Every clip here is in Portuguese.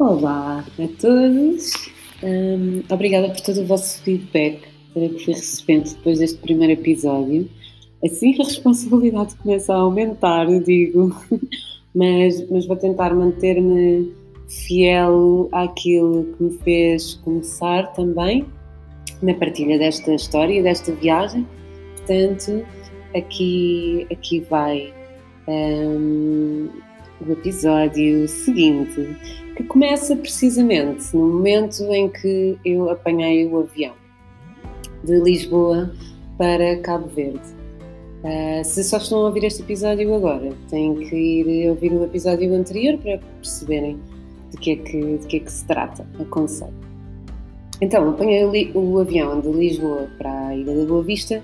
Olá a todos, um, obrigada por todo o vosso feedback que fui recebendo depois deste primeiro episódio. Assim a responsabilidade começa a aumentar, digo, mas, mas vou tentar manter-me fiel àquilo que me fez começar também na partilha desta história, desta viagem. Portanto, aqui, aqui vai um, o episódio seguinte, que começa precisamente no momento em que eu apanhei o avião de Lisboa para Cabo Verde. Uh, se só estão a ouvir este episódio agora, têm que ir ouvir o episódio anterior para perceberem de que é que, de que, é que se trata, aconselho. Então, apanhei o, avião de Lisboa para a Ilha da Boa Vista,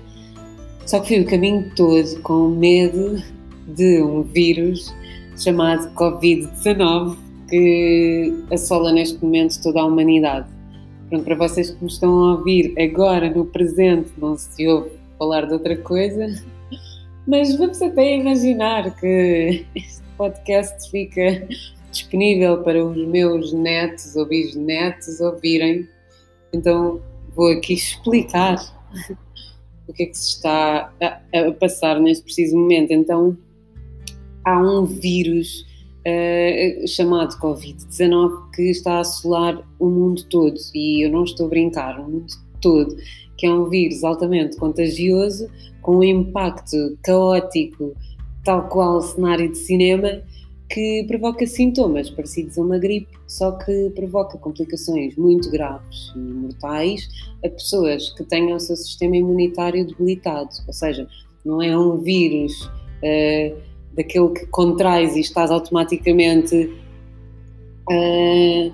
só que fui o caminho todo com medo de um vírus chamado Covid-19 que assola neste momento toda a humanidade. Pronto, para vocês que me estão a ouvir agora, no presente, não se ouve falar de outra coisa, mas vamos até imaginar que este podcast fica disponível para os meus netos ou bisnetos ouvirem. Então vou aqui explicar o que é que se está a, a passar neste preciso momento. Então há um vírus uh, chamado Covid-19 que está a assolar o mundo todo e eu não estou a brincar, o mundo todo, que é um vírus altamente contagioso, com um impacto caótico, tal qual cenário de cinema, que provoca sintomas parecidos a uma gripe, só que provoca complicações muito graves e mortais a pessoas que tenham o seu sistema imunitário debilitado. Ou seja, não é um vírus uh, daquele que contrais e estás automaticamente uh,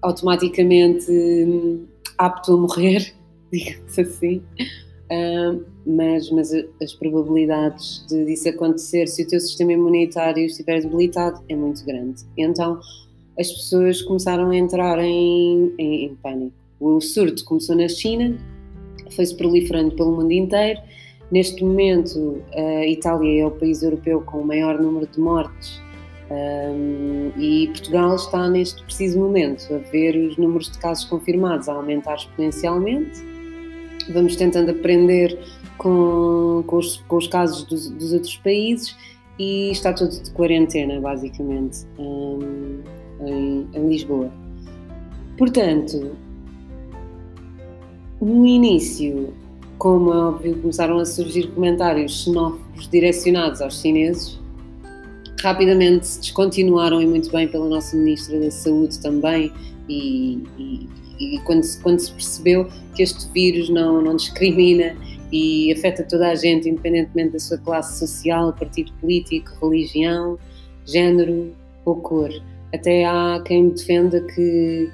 automaticamente hum, apto a morrer, digamos assim. Uh, mas, mas as probabilidades de disso acontecer se o teu sistema imunitário estiver debilitado é muito grande. Então as pessoas começaram a entrar em, em, em pânico. O surto começou na China, foi-se proliferando pelo mundo inteiro Neste momento, a Itália é o país europeu com o maior número de mortes um, e Portugal está neste preciso momento a ver os números de casos confirmados a aumentar exponencialmente. Vamos tentando aprender com, com, os, com os, casos dos, dos, outros países e está tudo de quarentena, basicamente, um, em, em Lisboa. Portanto, no início como é óbvio, começaram a surgir comentários xenófobos direcionados aos chineses, rapidamente se descontinuaram e muito bem pela nossa Ministra da Saúde também, e, e, e quando, se, quando se percebeu que este vírus não, não discrimina e afeta toda a gente, independentemente da sua classe social, partido político, religião, género ou cor. Até há quem defenda que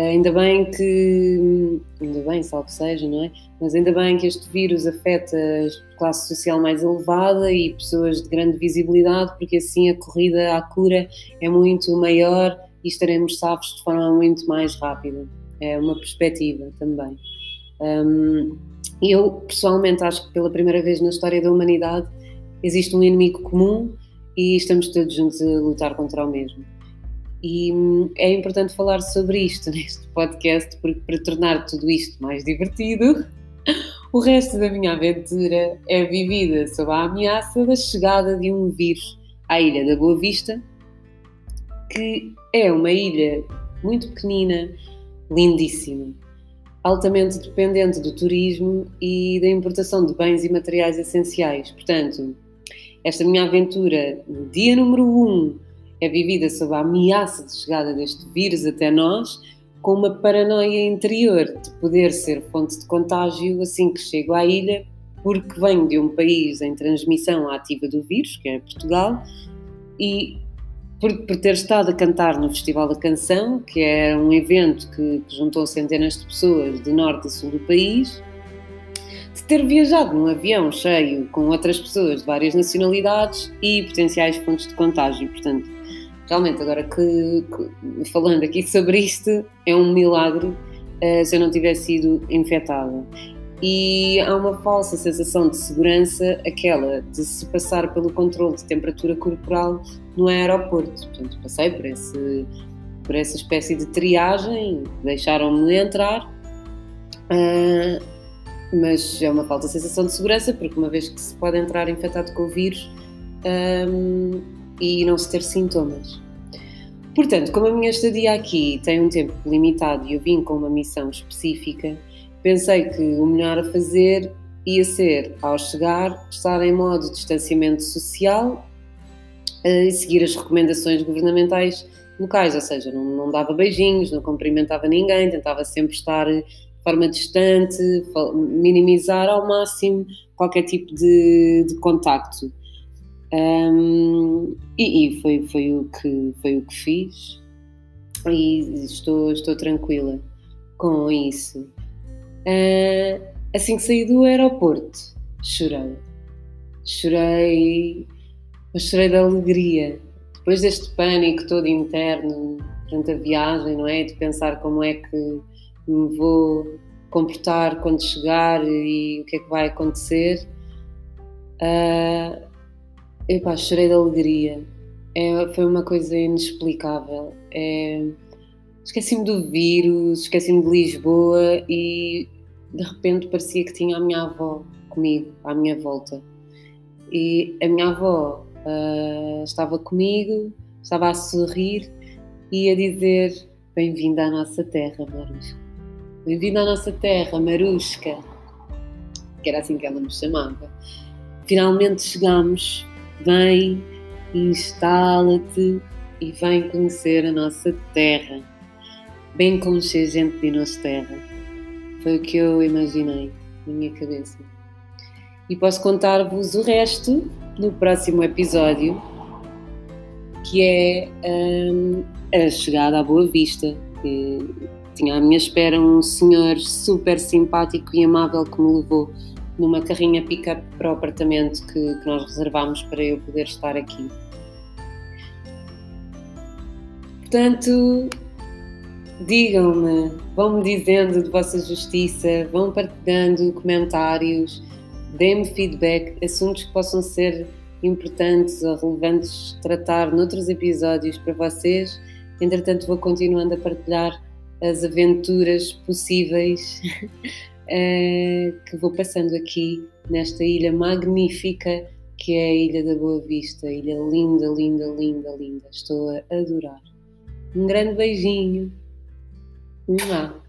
ainda bem que, ainda bem, salvo seja, não é? Mas ainda bem que este vírus afeta a classe social mais elevada e pessoas de grande visibilidade, porque assim a corrida à cura é muito maior e estaremos salvos de forma muito mais rápida. É uma perspectiva também. Um, eu, pessoalmente, acho que pela primeira vez na história da humanidade existe um inimigo comum e estamos todos juntos a lutar contra o mesmo. E hum, é importante falar sobre isto neste podcast, porque para tornar tudo isto mais divertido, o resto da minha aventura é vivida sob a ameaça da chegada de um vírus à Ilha da Boa Vista, que é uma ilha muito pequenina, lindíssima, altamente dependente do turismo e da importação de bens e materiais essenciais. Portanto, esta minha aventura, dia número 1, um, é vivida sob a ameaça de chegada deste vírus até nós, com uma paranoia interior de poder ser fonte de contágio assim que chego à ilha, porque venho de um país em transmissão ativa do vírus, que é Portugal, e por, por ter estado a cantar no Festival da Canção, que é um evento que, que juntou centenas de pessoas de norte a sul do país, de ter viajado num avião cheio com outras pessoas de várias nacionalidades e potenciais fontes de contágio. Portanto, realmente, agora que, que, falando aqui sobre isto, é um milagre uh, se eu não tivesse sido infectada. E há uma falsa sensação de segurança, aquela de se passar pelo controle de temperatura corporal no aeroporto. Portanto, passei por esse, por essa espécie de triagem, deixaram-me entrar, uh, mas é uma falta de sensação de segurança, porque uma vez que se pode entrar infectado com o vírus um, e não se ter sintomas. Portanto, como a minha estadia aqui tem um tempo limitado e eu vim com uma missão específica, pensei que o melhor a fazer ia ser, ao chegar, estar em modo de distanciamento social e seguir as recomendações governamentais locais, ou seja, não, não dava beijinhos, não cumprimentava ninguém, tentava sempre estar de forma distante, minimizar ao máximo qualquer tipo de, de contacto. Um, e, e foi, foi, o que, foi o que fiz e estou, estou tranquila com isso. Uh, assim que saí do aeroporto, chorei. Chorei, mas chorei de alegria depois deste pânico todo interno durante a viagem, não é? De pensar como é que me vou comportar quando chegar e o que é que vai acontecer. Uh, epá, chorei de alegria. É, foi uma coisa inexplicável. É, esqueci-me do vírus, esqueci-me de Lisboa e de repente parecia que tinha a minha avó comigo, à minha volta. E a minha avó uh, estava comigo, estava a sorrir e a dizer: Bem-vinda à nossa terra, Marusca. Bem-vinda à nossa terra, Marusca. Que era assim que ela me chamava. Finalmente chegamos. Vem, instala-te e vem conhecer a nossa terra. Bem como se gente de nossa terra. Foi o que eu imaginei na minha cabeça. E posso contar-vos o resto no próximo episódio, que é um, a chegada à Boa Vista. Que tinha à minha espera um senhor super simpático e amável que me levou numa carrinha pick-up para o apartamento que, que nós reservámos para eu poder estar aqui. Portanto, digam-me, vão-me dizendo de vossa justiça, vão partilhando comentários Dê-me feedback, assuntos que possam ser importantes ou relevantes tratar noutros episódios para vocês. Entretanto, vou continuando a partilhar as aventuras possíveis que vou passando aqui nesta ilha magnífica que é a Ilha da Boa Vista. Ilha linda, linda, linda, linda. Estou a adorar. Um grande beijinho. Mua.